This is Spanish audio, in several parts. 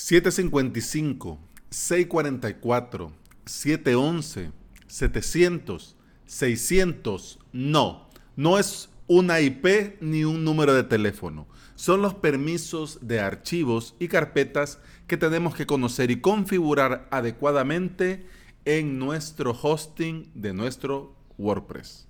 755, 644, 711, 700, 600. No, no es una IP ni un número de teléfono. Son los permisos de archivos y carpetas que tenemos que conocer y configurar adecuadamente en nuestro hosting de nuestro WordPress.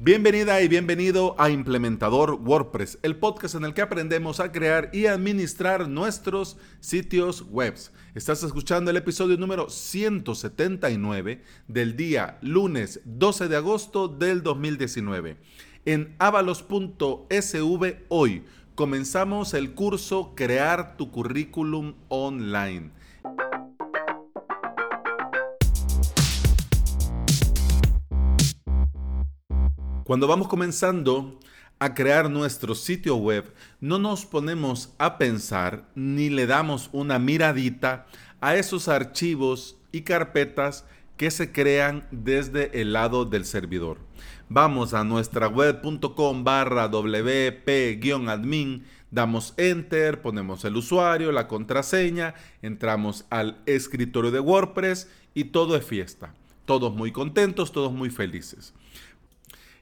Bienvenida y bienvenido a Implementador WordPress, el podcast en el que aprendemos a crear y administrar nuestros sitios web. Estás escuchando el episodio número 179 del día lunes 12 de agosto del 2019. En avalos.sv hoy comenzamos el curso Crear tu currículum online Cuando vamos comenzando a crear nuestro sitio web, no nos ponemos a pensar ni le damos una miradita a esos archivos y carpetas que se crean desde el lado del servidor. Vamos a nuestra web.com barra wp-admin, damos enter, ponemos el usuario, la contraseña, entramos al escritorio de WordPress y todo es fiesta. Todos muy contentos, todos muy felices.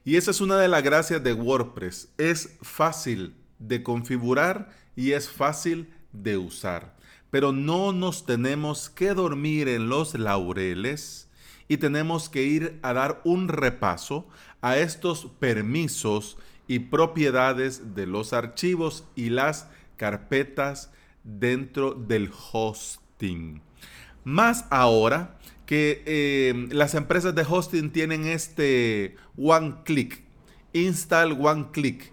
Y esa es una de las gracias de WordPress. Es fácil de configurar y es fácil de usar. Pero no nos tenemos que dormir en los laureles y tenemos que ir a dar un repaso a estos permisos y propiedades de los archivos y las carpetas dentro del hosting. Más ahora que eh, las empresas de hosting tienen este one click, install one click,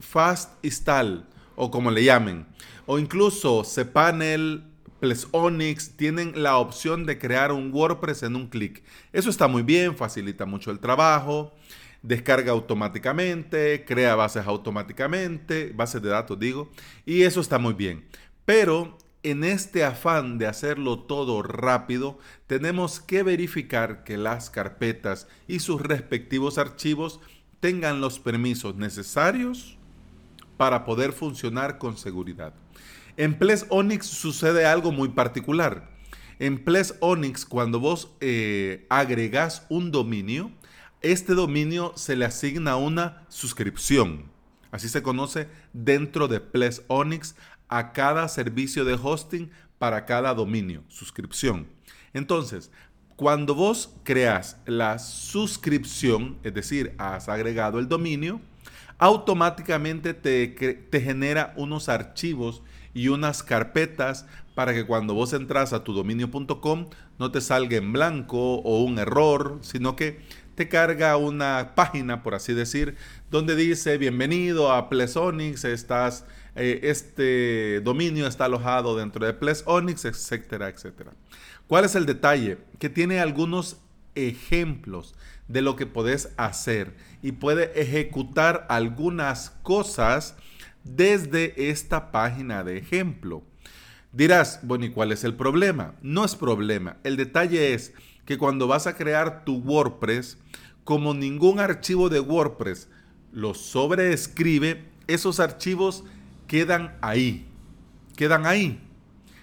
fast install o como le llamen, o incluso cPanel, plus Onyx tienen la opción de crear un WordPress en un clic. Eso está muy bien, facilita mucho el trabajo, descarga automáticamente, crea bases automáticamente, bases de datos digo, y eso está muy bien. Pero en este afán de hacerlo todo rápido, tenemos que verificar que las carpetas y sus respectivos archivos tengan los permisos necesarios para poder funcionar con seguridad. En Ples Onyx sucede algo muy particular. En Ples Onyx, cuando vos eh, agregás un dominio, este dominio se le asigna una suscripción. Así se conoce dentro de Ples Onyx a cada servicio de hosting para cada dominio, suscripción. Entonces, cuando vos creas la suscripción, es decir, has agregado el dominio, automáticamente te, te, genera unos archivos y unas carpetas para que cuando vos entras a tu dominio.com no te salga en blanco o un error, sino que te carga una página, por así decir, donde dice bienvenido a Plesonix, estás eh, este dominio está alojado dentro de Ples Onyx, etcétera, etcétera. ¿Cuál es el detalle? Que tiene algunos ejemplos de lo que puedes hacer y puede ejecutar algunas cosas desde esta página de ejemplo. Dirás, bueno, ¿y cuál es el problema? No es problema. El detalle es que cuando vas a crear tu WordPress, como ningún archivo de WordPress lo sobreescribe, esos archivos quedan ahí, quedan ahí.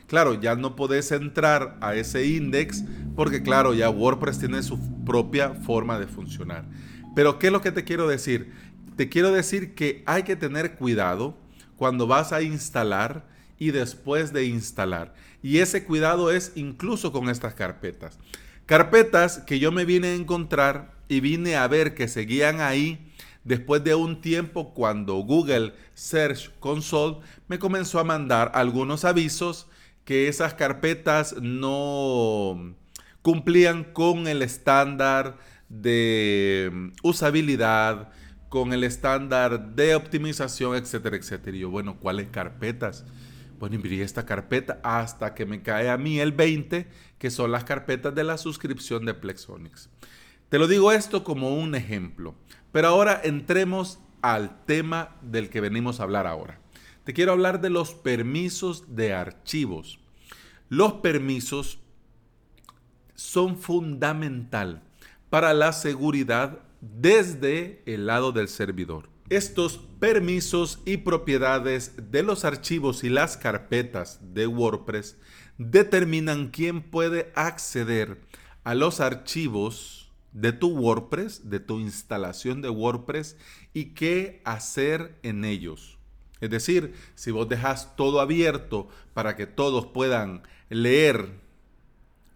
Claro, ya no podés entrar a ese index porque claro, ya WordPress tiene su propia forma de funcionar. Pero ¿qué es lo que te quiero decir? Te quiero decir que hay que tener cuidado cuando vas a instalar y después de instalar. Y ese cuidado es incluso con estas carpetas. Carpetas que yo me vine a encontrar y vine a ver que seguían ahí Después de un tiempo, cuando Google Search Console me comenzó a mandar algunos avisos que esas carpetas no cumplían con el estándar de usabilidad, con el estándar de optimización, etcétera, etcétera. Y yo, bueno, ¿cuáles carpetas? Bueno, envié esta carpeta hasta que me cae a mí el 20, que son las carpetas de la suscripción de Plexonics. Te lo digo esto como un ejemplo. Pero ahora entremos al tema del que venimos a hablar ahora. Te quiero hablar de los permisos de archivos. Los permisos son fundamental para la seguridad desde el lado del servidor. Estos permisos y propiedades de los archivos y las carpetas de WordPress determinan quién puede acceder a los archivos de tu WordPress, de tu instalación de WordPress y qué hacer en ellos. Es decir, si vos dejas todo abierto para que todos puedan leer,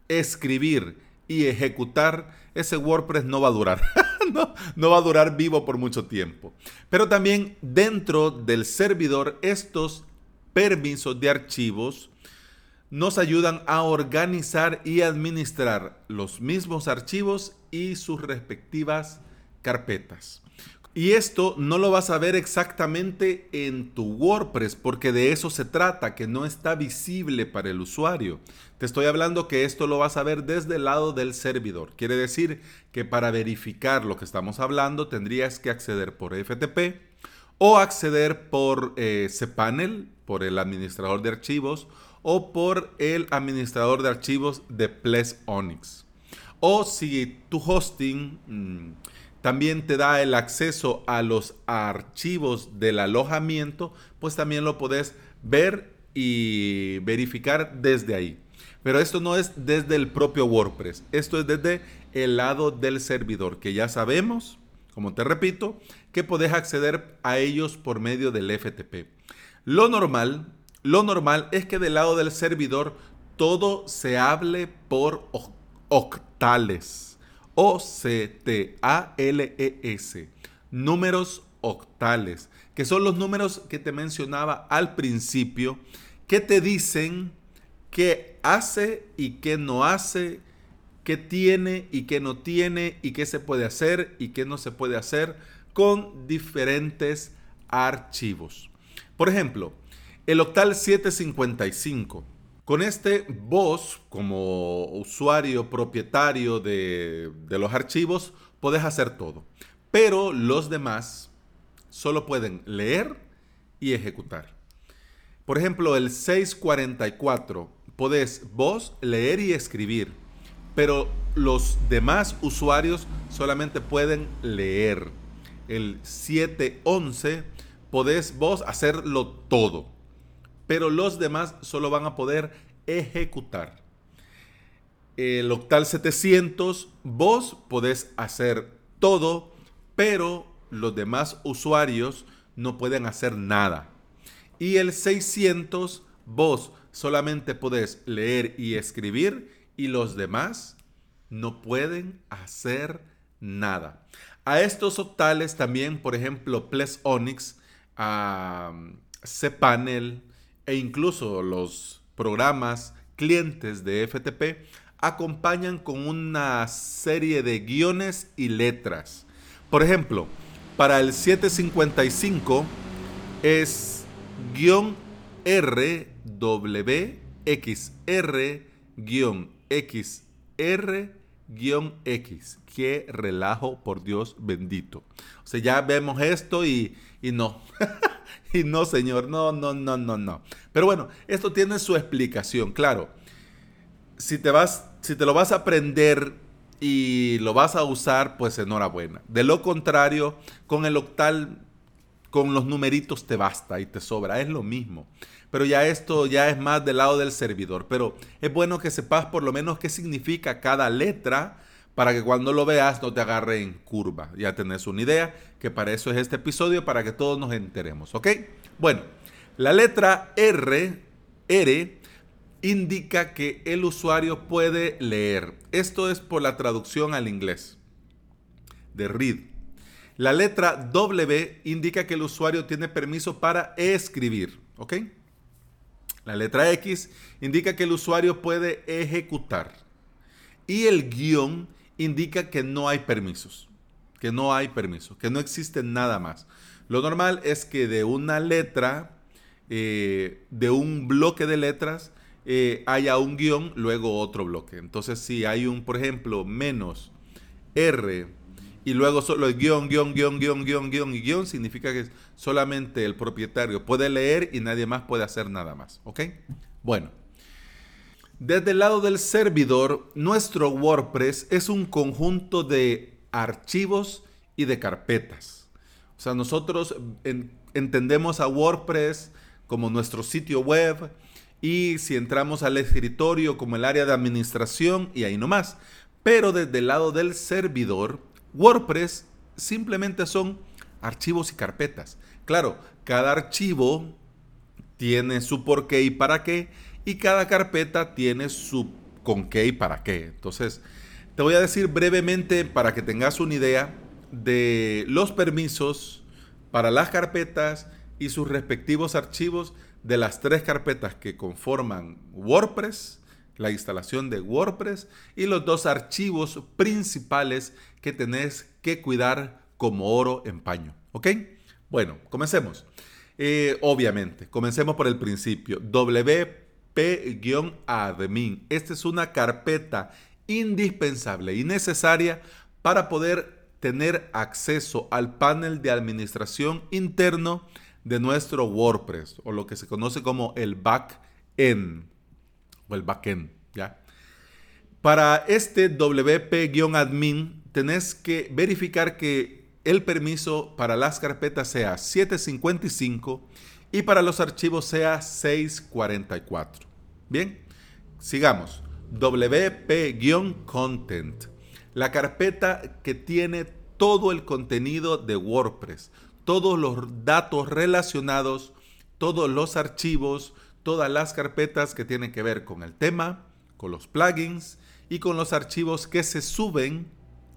escribir y ejecutar, ese WordPress no va a durar. no, no, va a durar vivo por mucho tiempo. Pero también dentro del servidor, estos permisos de archivos nos ayudan a organizar y administrar los mismos archivos y sus respectivas carpetas. Y esto no lo vas a ver exactamente en tu WordPress porque de eso se trata, que no está visible para el usuario. Te estoy hablando que esto lo vas a ver desde el lado del servidor. Quiere decir que para verificar lo que estamos hablando tendrías que acceder por FTP o acceder por eh, cPanel, por el administrador de archivos o por el administrador de archivos de Ples Onyx. O si tu hosting... Mm, también te da el acceso a los archivos del alojamiento, pues también lo podés ver y verificar desde ahí. Pero esto no es desde el propio WordPress, esto es desde el lado del servidor, que ya sabemos, como te repito, que podés acceder a ellos por medio del FTP. Lo normal, lo normal es que del lado del servidor todo se hable por octales. O-C-T-A-L-E-S. Números octales, que son los números que te mencionaba al principio, que te dicen qué hace y qué no hace, qué tiene y qué no tiene, y qué se puede hacer y qué no se puede hacer con diferentes archivos. Por ejemplo, el octal 755 con este vos, como usuario propietario de, los archivos, podés hacer todo. Pero los demás solo pueden leer y ejecutar. Por ejemplo, el 644, podés vos leer y escribir, pero los demás usuarios solamente pueden leer. El 711, podés vos hacerlo todo pero los demás solo van a poder ejecutar. El octal 700, vos podés hacer todo, pero los demás usuarios no pueden hacer nada. Y el 600, vos solamente podés leer y escribir y los demás no pueden hacer nada. A estos octales también, por ejemplo, Ples Onyx, cPanel, e incluso los programas clientes de FTP acompañan con una serie de guiones y letras. Por ejemplo, para el 755 es guion R W X R guion X R guion X. Qué relajo, por Dios bendito. O sea, ya vemos esto y, y no. y no, señor, no, no, no, no, no. Pero bueno, esto tiene su explicación, claro. Si te vas, si te lo vas a aprender y lo vas a usar, pues enhorabuena. De lo contrario, con el octal, con los numeritos te basta y te sobra, es lo mismo. Pero ya esto ya es más del lado del servidor. Pero es bueno que sepas por lo menos qué significa cada letra para que cuando lo veas no te agarre en curva. Ya tenés una idea, que para eso es este episodio, para que todos nos enteremos, ¿ok? Bueno, la letra R, R, indica que el usuario puede leer. Esto es por la traducción al inglés de read. La letra W indica que el usuario tiene permiso para escribir, ¿ok? La letra X indica que el usuario puede ejecutar. Y el guion indica que no hay permisos, que no hay permisos, que no existe nada más. Lo normal es que de una letra, eh, de un bloque de letras, eh, haya un guion, luego otro bloque. Entonces, si hay un, por ejemplo, menos R y luego solo el guion, guion, guion, guion, guion, guion y guion, significa que solamente el propietario puede leer y nadie más puede hacer nada más. ¿Ok? Bueno. Desde el lado del servidor, nuestro WordPress es un conjunto de archivos y de carpetas. O sea, nosotros entendemos a WordPress como nuestro sitio web y si entramos al escritorio como el área de administración y ahí nomás. Pero desde el lado del servidor, WordPress simplemente son archivos y carpetas. Claro, cada archivo tiene su por qué y para qué y cada carpeta tiene su con qué y para qué. Entonces, te voy a decir brevemente para que tengas una idea de los permisos para las carpetas y sus respectivos archivos de las tres carpetas que conforman WordPress, la instalación de WordPress y los dos archivos principales que tenés que cuidar como oro en paño. ¿Ok? Bueno, comencemos. Eh, obviamente, comencemos por el principio. WP-admin. Esta es una carpeta indispensable y necesaria para poder tener acceso al panel de administración interno de nuestro WordPress o lo que se conoce como el backend o el backend, ¿ya? Para este WP-admin tenés que verificar que el permiso para las carpetas sea 755 y para los archivos sea 644. Bien, sigamos. WP-content la carpeta que tiene todo el contenido de WordPress, todos los datos relacionados, todos los archivos, todas las carpetas que tienen que ver con el tema, con los plugins y con los archivos que se suben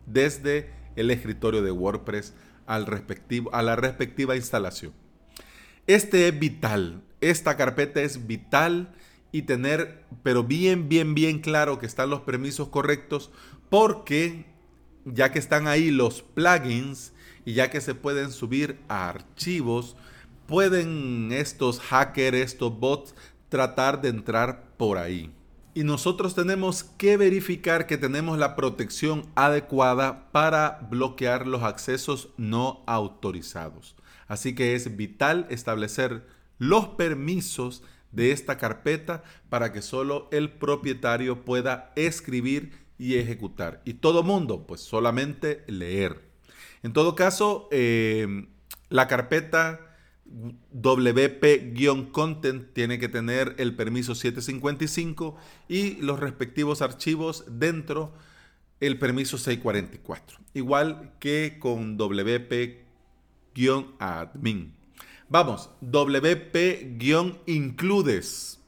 desde el escritorio de WordPress al respectivo, a la respectiva instalación. Este es vital, esta carpeta es vital y tener, pero bien, bien, bien claro que están los permisos correctos porque ya que están ahí los plugins y ya que se pueden subir a archivos, pueden estos hackers, estos bots, tratar de entrar por ahí. Y nosotros tenemos que verificar que tenemos la protección adecuada para bloquear los accesos no autorizados. Así que es vital establecer los permisos de esta carpeta para que solo el propietario pueda escribir y ejecutar. Y todo mundo, pues solamente leer. En todo caso, eh, la carpeta WP-content tiene que tener el permiso 755 y los respectivos archivos dentro el permiso 644. Igual que con WP-admin. Vamos, WP-includes.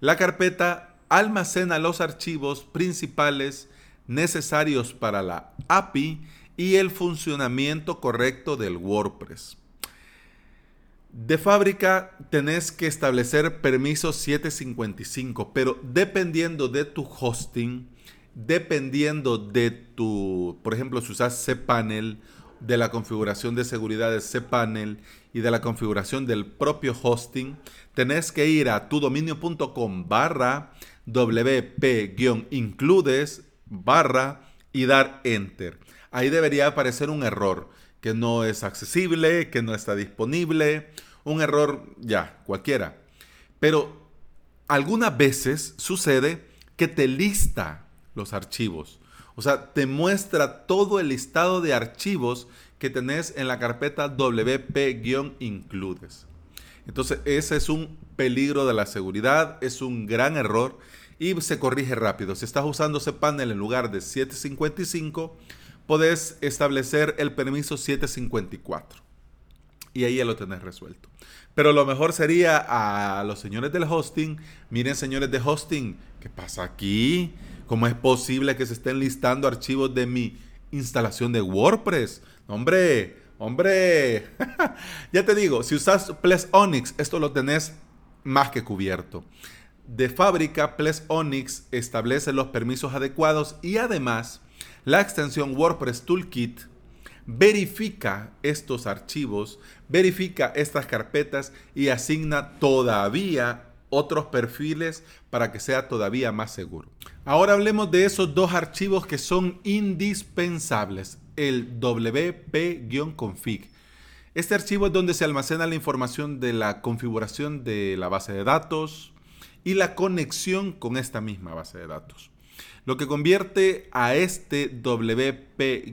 La carpeta almacena los archivos principales necesarios para la API y el funcionamiento correcto del WordPress. De fábrica tenés que establecer permisos 755, pero dependiendo de tu hosting, dependiendo de tu, por ejemplo, si usas cPanel, de la configuración de seguridad de cPanel y de la configuración del propio hosting, tenés que ir a tudominio.com barra wp-includes barra y dar enter. Ahí debería aparecer un error que no es accesible, que no está disponible, un error ya, cualquiera. Pero algunas veces sucede que te lista los archivos. O sea, te muestra todo el listado de archivos que tenés en la carpeta WP-includes. Entonces, ese es un peligro de la seguridad, es un gran error y se corrige rápido. Si estás usando ese panel en lugar de 755, podés establecer el permiso 754 y ahí ya lo tenés resuelto. Pero lo mejor sería a los señores del hosting, miren señores de hosting, ¿qué pasa aquí? ¿Cómo es posible que se estén listando archivos de mi instalación de WordPress? Hombre, hombre, ya te digo, si usas Ples Onyx, esto lo tenés más que cubierto. De fábrica, Ples Onyx establece los permisos adecuados y además la extensión WordPress Toolkit verifica estos archivos, verifica estas carpetas y asigna todavía otros perfiles para que sea todavía más seguro. Ahora hablemos de esos dos archivos que son indispensables, el wp-config. Este archivo es donde se almacena la información de la configuración de la base de datos y la conexión con esta misma base de datos. Lo que convierte a este wp-config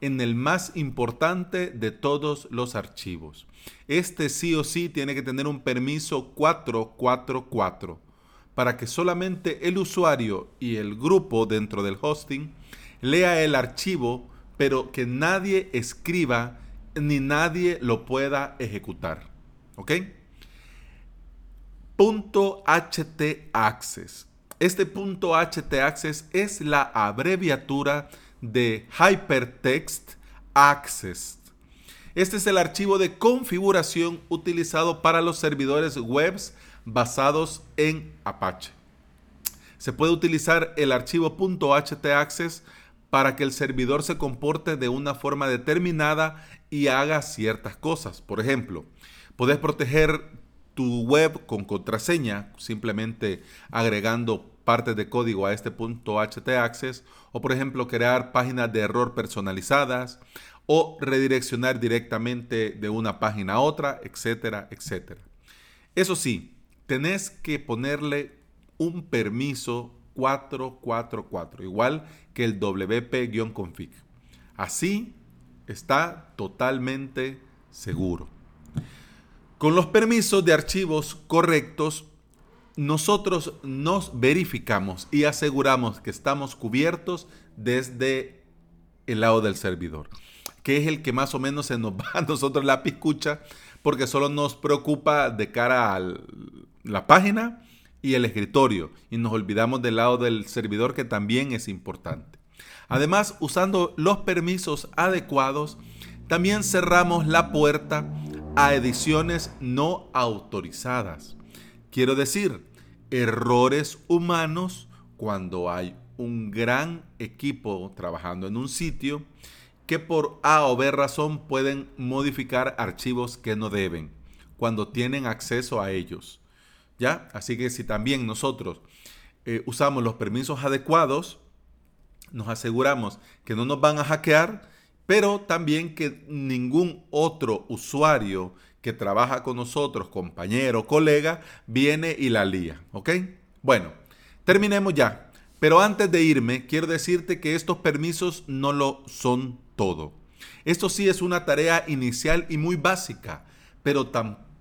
en el más importante de todos los archivos. Este sí o sí tiene que tener un permiso 444 para que solamente el usuario y el grupo dentro del hosting lea el archivo, pero que nadie escriba ni nadie lo pueda ejecutar. ¿Ok? Punto .htaccess. Este punto .htaccess es la abreviatura de Hypertext Access. Este es el archivo de configuración utilizado para los servidores webs basados en Apache. Se puede utilizar el archivo .htaccess para que el servidor se comporte de una forma determinada y haga ciertas cosas. Por ejemplo, puedes proteger tu web con contraseña, simplemente agregando partes de código a este punto htaccess, o por ejemplo crear páginas de error personalizadas, o redireccionar directamente de una página a otra, etcétera, etcétera. Eso sí, tenés que ponerle un permiso 444, igual que el wp-config. Así está totalmente seguro. Con los permisos de archivos correctos, nosotros nos verificamos y aseguramos que estamos cubiertos desde el lado del servidor, que es el que más o menos se nos va a nosotros la piscucha, porque solo nos preocupa de cara a la página y el escritorio, y nos olvidamos del lado del servidor que también es importante. Además, usando los permisos adecuados, también cerramos la puerta a ediciones no autorizadas. Quiero decir, errores humanos cuando hay un gran equipo trabajando en un sitio que por A o B razón pueden modificar archivos que no deben cuando tienen acceso a ellos. ¿Ya? Así que si también nosotros eh, usamos los permisos adecuados, nos aseguramos que no nos van a hackear pero también que ningún otro usuario que trabaja con nosotros, compañero, colega, viene y la lía. ¿Ok? Bueno, terminemos ya. Pero antes de irme, quiero decirte que estos permisos no lo son todo. Esto sí es una tarea inicial y muy básica, pero,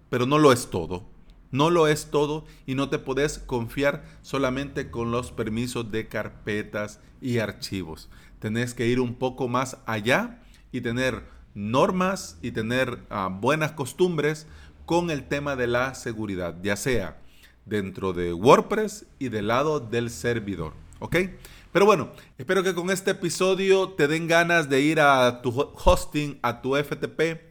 pero no lo es todo. No lo es todo y no te puedes confiar solamente con los permisos de carpetas y archivos tenés que ir un poco más allá y tener normas y tener ah, buenas costumbres con el tema de la seguridad, ya sea dentro de WordPress y del lado del servidor. ¿Ok? Pero bueno, espero que con este episodio te den ganas de ir a tu hosting, a tu FTP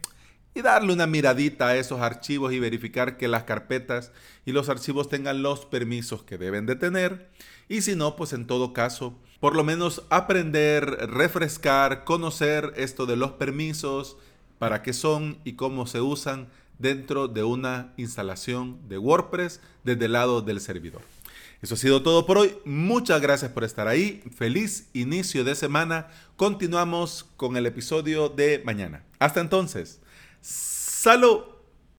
y darle una miradita a esos archivos y verificar que las carpetas y los archivos tengan los permisos que deben de tener. Y si no, pues en todo caso, por lo menos aprender, refrescar, conocer esto de los permisos, para qué son y cómo se usan dentro de una instalación de WordPress desde el lado del servidor. Eso ha sido todo por hoy. Muchas gracias por estar ahí. Feliz inicio de semana. Continuamos con el episodio de mañana. Hasta entonces. Salud.